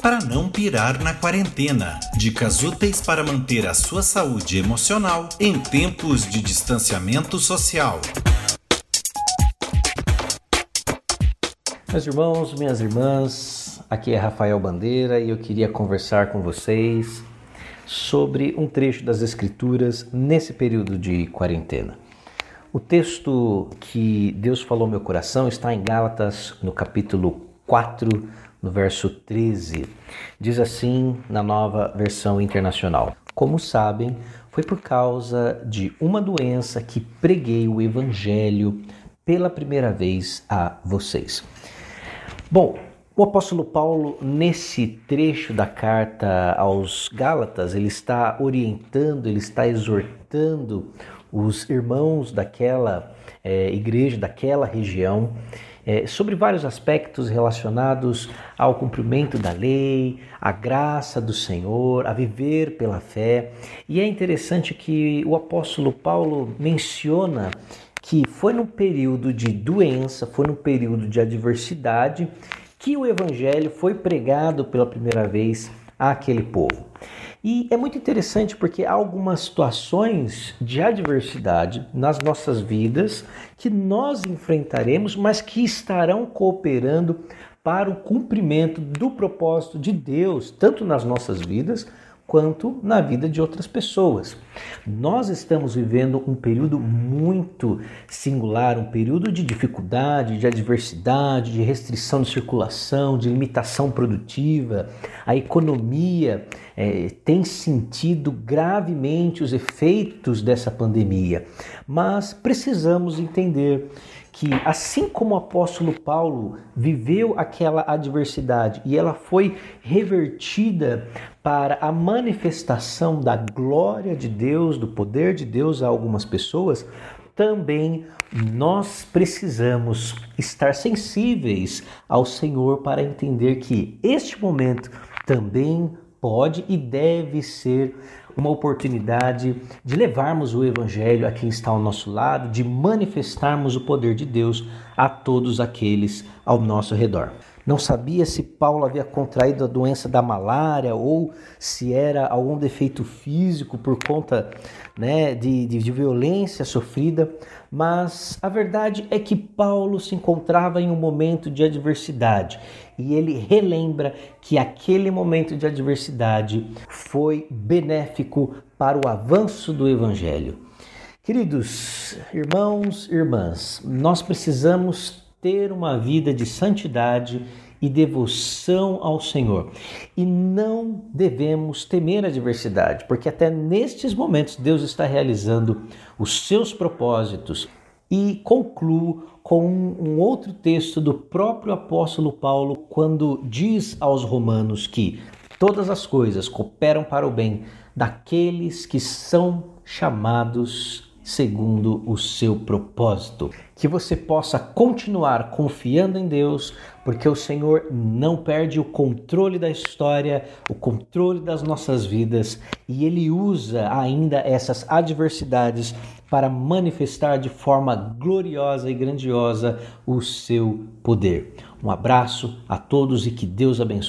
para não pirar na quarentena. Dicas úteis para manter a sua saúde emocional em tempos de distanciamento social. Meus irmãos, minhas irmãs, aqui é Rafael Bandeira e eu queria conversar com vocês sobre um trecho das Escrituras nesse período de quarentena. O texto que Deus falou ao meu coração está em Gálatas, no capítulo 4, no verso 13. Diz assim na nova versão internacional: Como sabem, foi por causa de uma doença que preguei o evangelho pela primeira vez a vocês. Bom, o apóstolo Paulo, nesse trecho da carta aos Gálatas, ele está orientando, ele está exortando os irmãos daquela é, igreja, daquela região, é, sobre vários aspectos relacionados ao cumprimento da lei, à graça do Senhor, a viver pela fé. E é interessante que o apóstolo Paulo menciona que foi num período de doença, foi num período de adversidade que o evangelho foi pregado pela primeira vez àquele povo. E é muito interessante porque há algumas situações de adversidade nas nossas vidas que nós enfrentaremos, mas que estarão cooperando para o cumprimento do propósito de Deus, tanto nas nossas vidas quanto na vida de outras pessoas. Nós estamos vivendo um período muito singular, um período de dificuldade, de adversidade, de restrição de circulação, de limitação produtiva. A economia é, tem sentido gravemente os efeitos dessa pandemia, mas precisamos entender que, assim como o apóstolo Paulo viveu aquela adversidade e ela foi revertida para a manifestação da glória de Deus, do poder de Deus a algumas pessoas, também nós precisamos estar sensíveis ao Senhor para entender que este momento também pode e deve ser uma oportunidade de levarmos o Evangelho a quem está ao nosso lado, de manifestarmos o poder de Deus a todos aqueles ao nosso redor. Não sabia se Paulo havia contraído a doença da malária ou se era algum defeito físico por conta né, de, de, de violência sofrida, mas a verdade é que Paulo se encontrava em um momento de adversidade e ele relembra que aquele momento de adversidade foi benéfico para o avanço do Evangelho. Queridos irmãos irmãs, nós precisamos ter uma vida de santidade e devoção ao Senhor. E não devemos temer a adversidade, porque até nestes momentos Deus está realizando os seus propósitos. E concluo com um outro texto do próprio apóstolo Paulo, quando diz aos romanos que todas as coisas cooperam para o bem daqueles que são chamados segundo o seu propósito. Que você possa continuar confiando em Deus, porque o Senhor não perde o controle da história, o controle das nossas vidas e Ele usa ainda essas adversidades para manifestar de forma gloriosa e grandiosa o seu poder. Um abraço a todos e que Deus abençoe